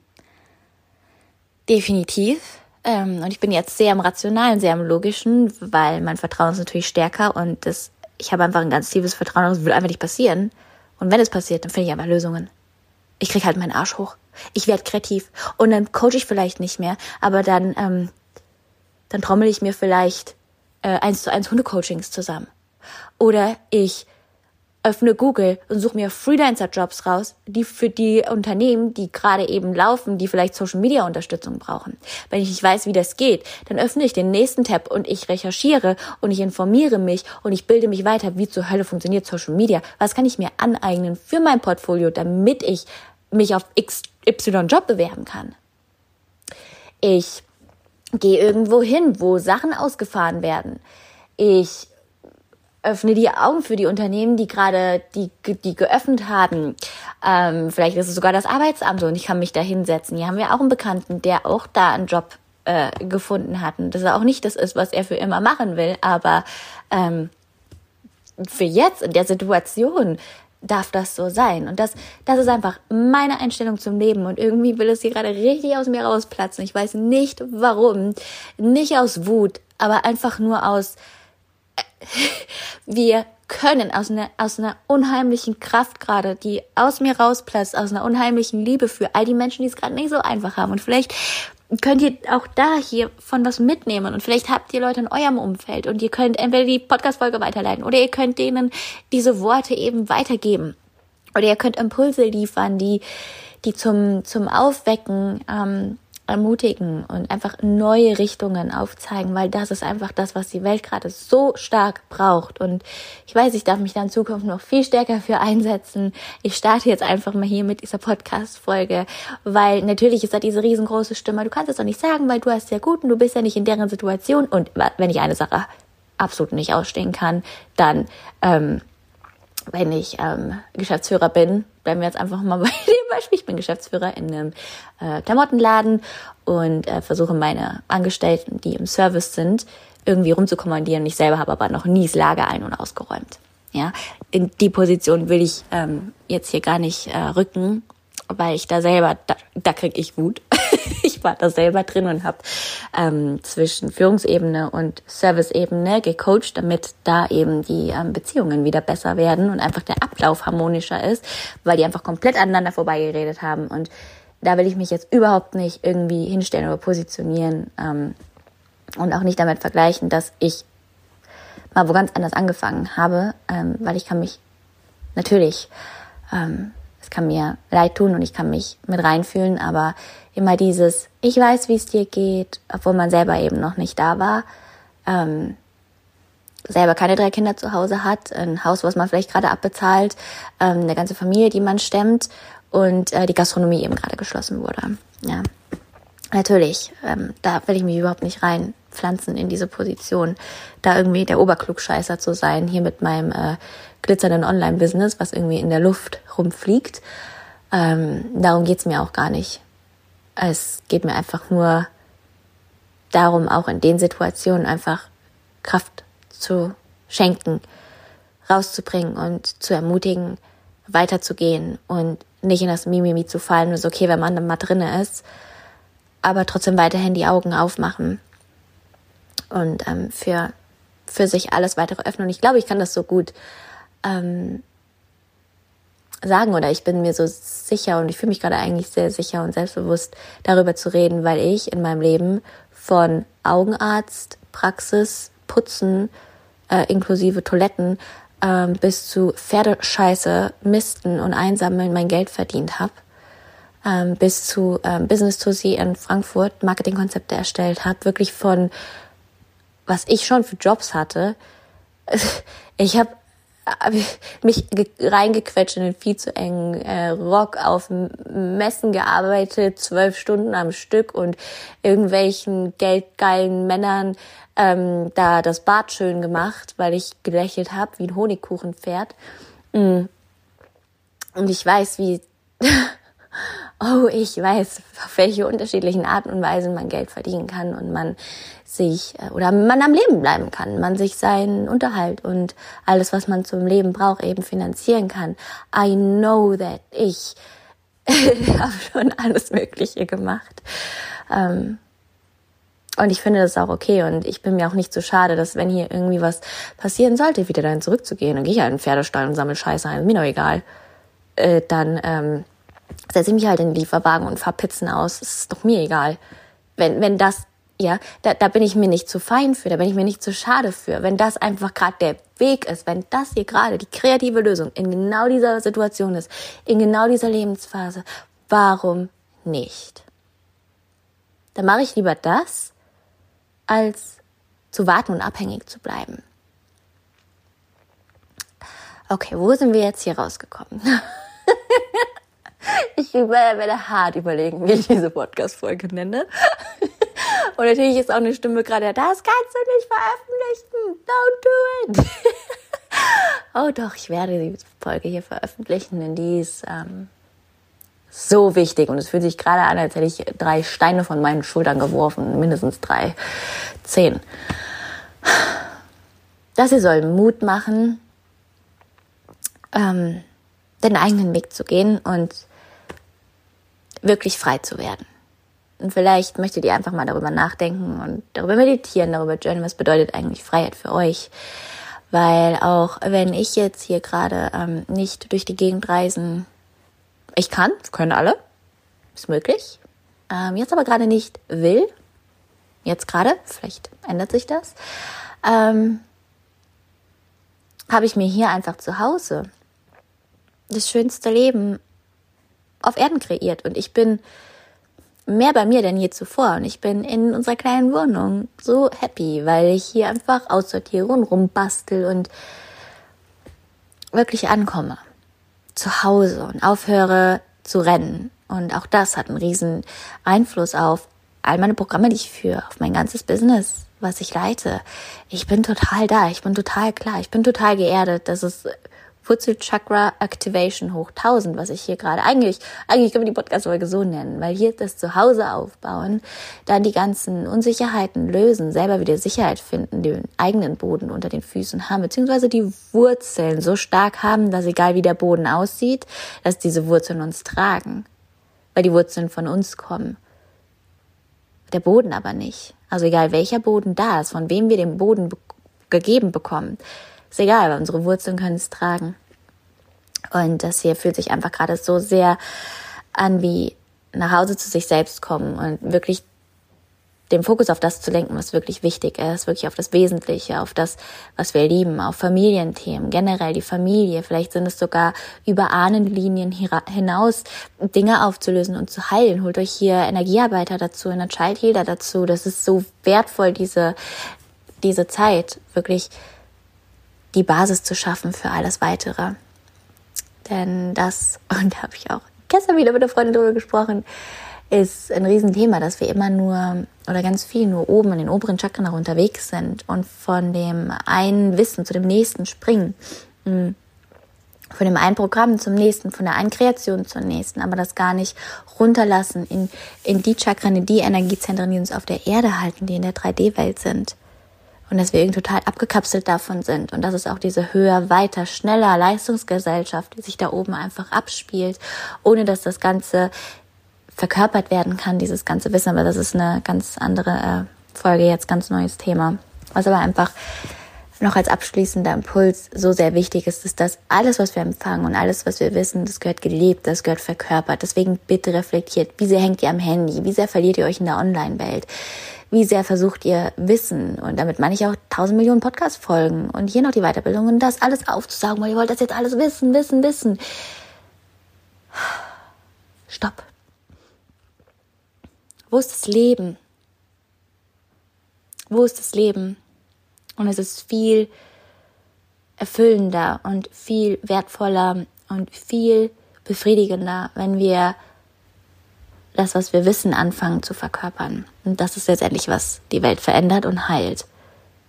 Definitiv. Ähm, und ich bin jetzt sehr im Rationalen, sehr im Logischen, weil mein Vertrauen ist natürlich stärker und das, ich habe einfach ein ganz tiefes Vertrauen, das will einfach nicht passieren. Und wenn es passiert, dann finde ich einfach Lösungen. Ich krieg halt meinen Arsch hoch. Ich werde kreativ. Und dann coach ich vielleicht nicht mehr, aber dann, ähm, dann trommel ich mir vielleicht äh, eins zu eins Hundecoachings zusammen. Oder ich öffne Google und suche mir Freelancer-Jobs raus, die für die Unternehmen, die gerade eben laufen, die vielleicht Social-Media-Unterstützung brauchen. Wenn ich nicht weiß, wie das geht, dann öffne ich den nächsten Tab und ich recherchiere und ich informiere mich und ich bilde mich weiter, wie zur Hölle funktioniert Social Media. Was kann ich mir aneignen für mein Portfolio, damit ich mich auf XY Job bewerben kann? Ich gehe irgendwo hin, wo Sachen ausgefahren werden. Ich öffne die Augen für die Unternehmen, die gerade die, die geöffnet haben. Ähm, vielleicht ist es sogar das Arbeitsamt so und ich kann mich da hinsetzen. Hier haben wir auch einen Bekannten, der auch da einen Job äh, gefunden hat. Und das ist auch nicht das ist, was er für immer machen will, aber ähm, für jetzt in der Situation darf das so sein. Und das, das ist einfach meine Einstellung zum Leben. Und irgendwie will es hier gerade richtig aus mir rausplatzen. Ich weiß nicht warum. Nicht aus Wut, aber einfach nur aus, wir können aus einer, aus einer unheimlichen Kraft gerade, die aus mir rausplatzt, aus einer unheimlichen Liebe für all die Menschen, die es gerade nicht so einfach haben. Und vielleicht könnt ihr auch da hier von was mitnehmen und vielleicht habt ihr Leute in eurem Umfeld und ihr könnt entweder die Podcast-Folge weiterleiten oder ihr könnt denen diese Worte eben weitergeben. Oder ihr könnt Impulse liefern, die, die zum, zum Aufwecken ähm, ermutigen und einfach neue Richtungen aufzeigen, weil das ist einfach das, was die Welt gerade so stark braucht. Und ich weiß, ich darf mich da in Zukunft noch viel stärker für einsetzen. Ich starte jetzt einfach mal hier mit dieser Podcast-Folge, weil natürlich ist da diese riesengroße Stimme. Du kannst es doch nicht sagen, weil du hast ja gut und du bist ja nicht in deren Situation. Und wenn ich eine Sache absolut nicht ausstehen kann, dann ähm, wenn ich ähm, Geschäftsführer bin, bleiben wir jetzt einfach mal <laughs> bei dem Beispiel, ich bin Geschäftsführer in einem äh, Klamottenladen und äh, versuche meine Angestellten, die im Service sind, irgendwie rumzukommandieren. Ich selber habe aber noch nie das Lager ein- und ausgeräumt. Ja, in die Position will ich ähm, jetzt hier gar nicht äh, rücken, weil ich da selber, da, da krieg ich Wut. Ich war da selber drin und habe ähm, zwischen Führungsebene und Serviceebene gecoacht, damit da eben die ähm, Beziehungen wieder besser werden und einfach der Ablauf harmonischer ist, weil die einfach komplett aneinander vorbeigeredet haben. Und da will ich mich jetzt überhaupt nicht irgendwie hinstellen oder positionieren ähm, und auch nicht damit vergleichen, dass ich mal wo ganz anders angefangen habe, ähm, weil ich kann mich natürlich ähm, es kann mir leid tun und ich kann mich mit reinfühlen, aber immer dieses, ich weiß, wie es dir geht, obwohl man selber eben noch nicht da war, ähm, selber keine drei Kinder zu Hause hat, ein Haus, was man vielleicht gerade abbezahlt, ähm, eine ganze Familie, die man stemmt und äh, die Gastronomie eben gerade geschlossen wurde. Ja, natürlich, ähm, da will ich mich überhaupt nicht reinpflanzen in diese Position, da irgendwie der Oberklugscheißer zu sein, hier mit meinem äh, glitzernden Online-Business, was irgendwie in der Luft rumfliegt. Ähm, darum geht's mir auch gar nicht. Es geht mir einfach nur darum, auch in den Situationen einfach Kraft zu schenken, rauszubringen und zu ermutigen, weiterzugehen und nicht in das Mimimi zu fallen. ist okay, wenn man dann mal drinne ist, aber trotzdem weiterhin die Augen aufmachen und ähm, für, für sich alles weitere öffnen. Und ich glaube, ich kann das so gut ähm, sagen oder ich bin mir so sicher und ich fühle mich gerade eigentlich sehr sicher und selbstbewusst darüber zu reden, weil ich in meinem Leben von Augenarzt, Praxis, Putzen, äh, inklusive Toiletten äh, bis zu Pferdescheiße, Misten und Einsammeln mein Geld verdient habe. Ähm, bis zu ähm, Business to See in Frankfurt Marketingkonzepte erstellt habe, wirklich von was ich schon für Jobs hatte. <laughs> Ich habe mich reingequetscht in den viel zu engen äh, Rock auf Messen gearbeitet, zwölf Stunden am Stück und irgendwelchen geldgeilen Männern ähm, da das Bad schön gemacht, weil ich gelächelt habe wie ein Honigkuchenpferd. Mm. Und ich weiß, wie <laughs> oh, ich weiß, auf welche unterschiedlichen Arten und Weisen man Geld verdienen kann und man sich äh, oder man am Leben bleiben kann, man sich seinen Unterhalt und alles, was man zum Leben braucht, eben finanzieren kann. I know that ich <laughs> habe schon alles Mögliche gemacht. Ähm, und ich finde das auch okay und ich bin mir auch nicht so schade, dass wenn hier irgendwie was passieren sollte, wieder dann zurückzugehen, dann gehe ich halt in den Pferdestall und sammle Scheiße ein, mir doch egal. Äh, dann ähm, setze ich mich halt in den Lieferwagen und fahr Pizzen aus. Es ist doch mir egal. Wenn, wenn das, ja, da, da bin ich mir nicht zu fein für, da bin ich mir nicht zu schade für. Wenn das einfach gerade der Weg ist, wenn das hier gerade die kreative Lösung in genau dieser Situation ist, in genau dieser Lebensphase, warum nicht? Dann mache ich lieber das, als zu warten und abhängig zu bleiben. Okay, wo sind wir jetzt hier rausgekommen? <laughs> <laughs> Ich werde hart überlegen, wie ich diese Podcast-Folge nenne. <laughs> Und natürlich ist auch eine Stimme gerade, das kannst du nicht veröffentlichen. Don't do it. <laughs> oh doch, ich werde die Folge hier veröffentlichen, denn die ist ähm, so wichtig. Und es fühlt sich gerade an, als hätte ich drei Steine von meinen Schultern geworfen. Mindestens drei. Zehn. Das hier soll Mut machen, ähm, den eigenen Weg zu gehen und wirklich frei zu werden. Und vielleicht möchtet ihr einfach mal darüber nachdenken und darüber meditieren, darüber journalen, was bedeutet eigentlich Freiheit für euch. Weil auch wenn ich jetzt hier gerade ähm, nicht durch die Gegend reisen, ich kann, können alle, ist möglich. Ähm, jetzt aber gerade nicht will, jetzt gerade, vielleicht ändert sich das, ähm, habe ich mir hier einfach zu Hause das schönste Leben auf Erden kreiert. Und ich bin mehr bei mir denn je zuvor. Und ich bin in unserer kleinen Wohnung so happy, weil ich hier einfach aussortiere und rumbastel und wirklich ankomme. Zu Hause und aufhöre zu rennen. Und auch das hat einen riesen Einfluss auf all meine Programme, die ich führe, auf mein ganzes Business, was ich leite. Ich bin total da, ich bin total klar, ich bin total geerdet. Das ist Wurzelchakra Activation hoch 1000, was ich hier gerade eigentlich, eigentlich können wir die Podcast-Folge so nennen, weil hier das Zuhause aufbauen, dann die ganzen Unsicherheiten lösen, selber wieder Sicherheit finden, den eigenen Boden unter den Füßen haben, beziehungsweise die Wurzeln so stark haben, dass egal wie der Boden aussieht, dass diese Wurzeln uns tragen, weil die Wurzeln von uns kommen. Der Boden aber nicht. Also egal welcher Boden da ist, von wem wir den Boden gegeben bekommen, ist egal, weil unsere Wurzeln können es tragen. Und das hier fühlt sich einfach gerade so sehr an wie nach Hause zu sich selbst kommen und wirklich den Fokus auf das zu lenken, was wirklich wichtig ist, wirklich auf das Wesentliche, auf das, was wir lieben, auf Familienthemen, generell die Familie. Vielleicht sind es sogar über Ahnenlinien hinaus Dinge aufzulösen und zu heilen. Holt euch hier Energiearbeiter dazu, eine Child Healer dazu. Das ist so wertvoll, diese, diese Zeit, wirklich die Basis zu schaffen für alles weitere. Denn das, <laughs> und da habe ich auch gestern wieder mit einer Freundin drüber gesprochen, ist ein Riesenthema, dass wir immer nur oder ganz viel nur oben in den oberen Chakren noch unterwegs sind und von dem einen Wissen zu dem nächsten springen. Hm. Von dem einen Programm zum nächsten, von der einen Kreation zur nächsten, aber das gar nicht runterlassen in, in die Chakren, in die Energiezentren, die uns auf der Erde halten, die in der 3D-Welt sind und dass wir irgendwie total abgekapselt davon sind und dass es auch diese höher, weiter, schneller Leistungsgesellschaft, die sich da oben einfach abspielt, ohne dass das Ganze verkörpert werden kann, dieses ganze Wissen. Aber das ist eine ganz andere äh, Folge, jetzt ganz neues Thema. Was aber einfach noch als abschließender Impuls so sehr wichtig ist, ist, dass alles, was wir empfangen und alles, was wir wissen, das gehört gelebt, das gehört verkörpert. Deswegen bitte reflektiert, wie sehr hängt ihr am Handy, wie sehr verliert ihr euch in der Online-Welt, wie sehr versucht ihr Wissen, und damit meine ich auch tausend Millionen Podcast-Folgen und hier noch die Weiterbildung und das alles aufzusagen, weil ihr wollt das jetzt alles wissen, wissen, wissen. Stopp. Wo ist das Leben? Wo ist das Leben? Und es ist viel erfüllender und viel wertvoller und viel befriedigender, wenn wir das, was wir wissen, anfangen zu verkörpern. Und das ist letztendlich, was die Welt verändert und heilt.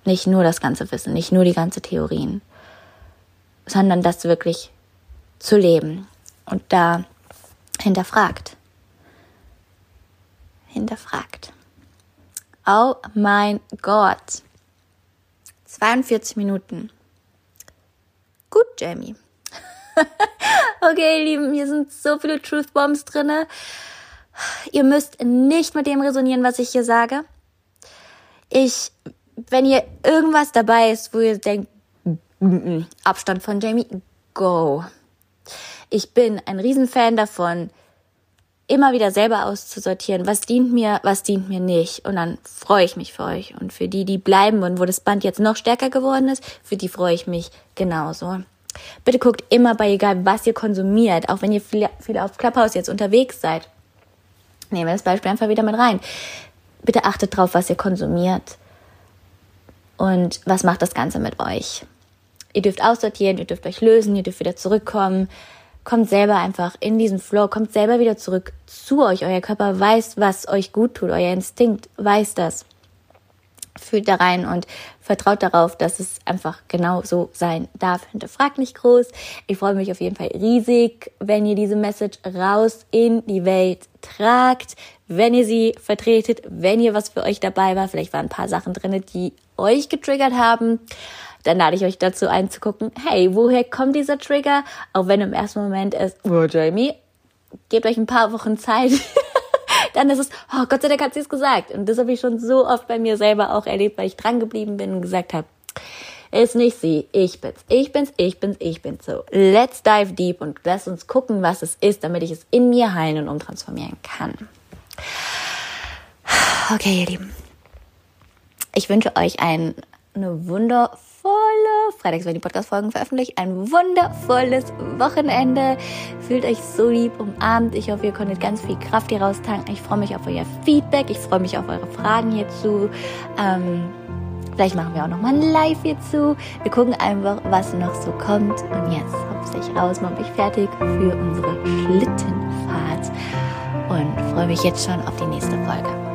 Nicht nur das ganze Wissen, nicht nur die ganze Theorien, sondern das wirklich zu leben und da hinterfragt. Hinterfragt. Oh mein Gott. 42 Minuten. Gut, Jamie. <laughs> okay, ihr Lieben, hier sind so viele Truth Bombs drinne. Ihr müsst nicht mit dem resonieren, was ich hier sage. Ich, wenn ihr irgendwas dabei ist, wo ihr denkt, Abstand von Jamie, go. Ich bin ein Riesenfan davon, immer wieder selber auszusortieren, was dient mir, was dient mir nicht. Und dann freue ich mich für euch. Und für die, die bleiben und wo das Band jetzt noch stärker geworden ist, für die freue ich mich genauso. Bitte guckt immer bei egal, was ihr konsumiert, auch wenn ihr viel, viel auf Clubhouse jetzt unterwegs seid nehmen wir das Beispiel einfach wieder mit rein. Bitte achtet drauf, was ihr konsumiert und was macht das Ganze mit euch. Ihr dürft aussortieren, ihr dürft euch lösen, ihr dürft wieder zurückkommen. Kommt selber einfach in diesen Flow, kommt selber wieder zurück zu euch. Euer Körper weiß, was euch gut tut. Euer Instinkt weiß das fühlt da rein und vertraut darauf, dass es einfach genau so sein darf. Hinterfragt nicht groß. Ich freue mich auf jeden Fall riesig, wenn ihr diese Message raus in die Welt tragt, wenn ihr sie vertretet, wenn ihr was für euch dabei war. Vielleicht waren ein paar Sachen drin, die euch getriggert haben. Dann lade ich euch dazu ein zu gucken, hey, woher kommt dieser Trigger? Auch wenn im ersten Moment ist, oh Jamie, gebt euch ein paar Wochen Zeit. <laughs> dann ist es, oh Gott sei Dank hat sie es gesagt. Und das habe ich schon so oft bei mir selber auch erlebt, weil ich dran geblieben bin und gesagt habe, ist nicht sie, ich bin's, ich bin's, ich bin's, ich bin's. So, let's dive deep und lass uns gucken, was es ist, damit ich es in mir heilen und umtransformieren kann. Okay, ihr Lieben. Ich wünsche euch ein, eine wundervolle Freitags werden die Podcast-Folgen veröffentlicht. Ein wundervolles Wochenende. Fühlt euch so lieb umarmt. Ich hoffe, ihr konntet ganz viel Kraft hier raustanken. Ich freue mich auf euer Feedback. Ich freue mich auf eure Fragen hierzu. Ähm, vielleicht machen wir auch noch mal ein Live hierzu. Wir gucken einfach, was noch so kommt. Und jetzt hopse ich raus, mache mich fertig für unsere Schlittenfahrt und freue mich jetzt schon auf die nächste Folge.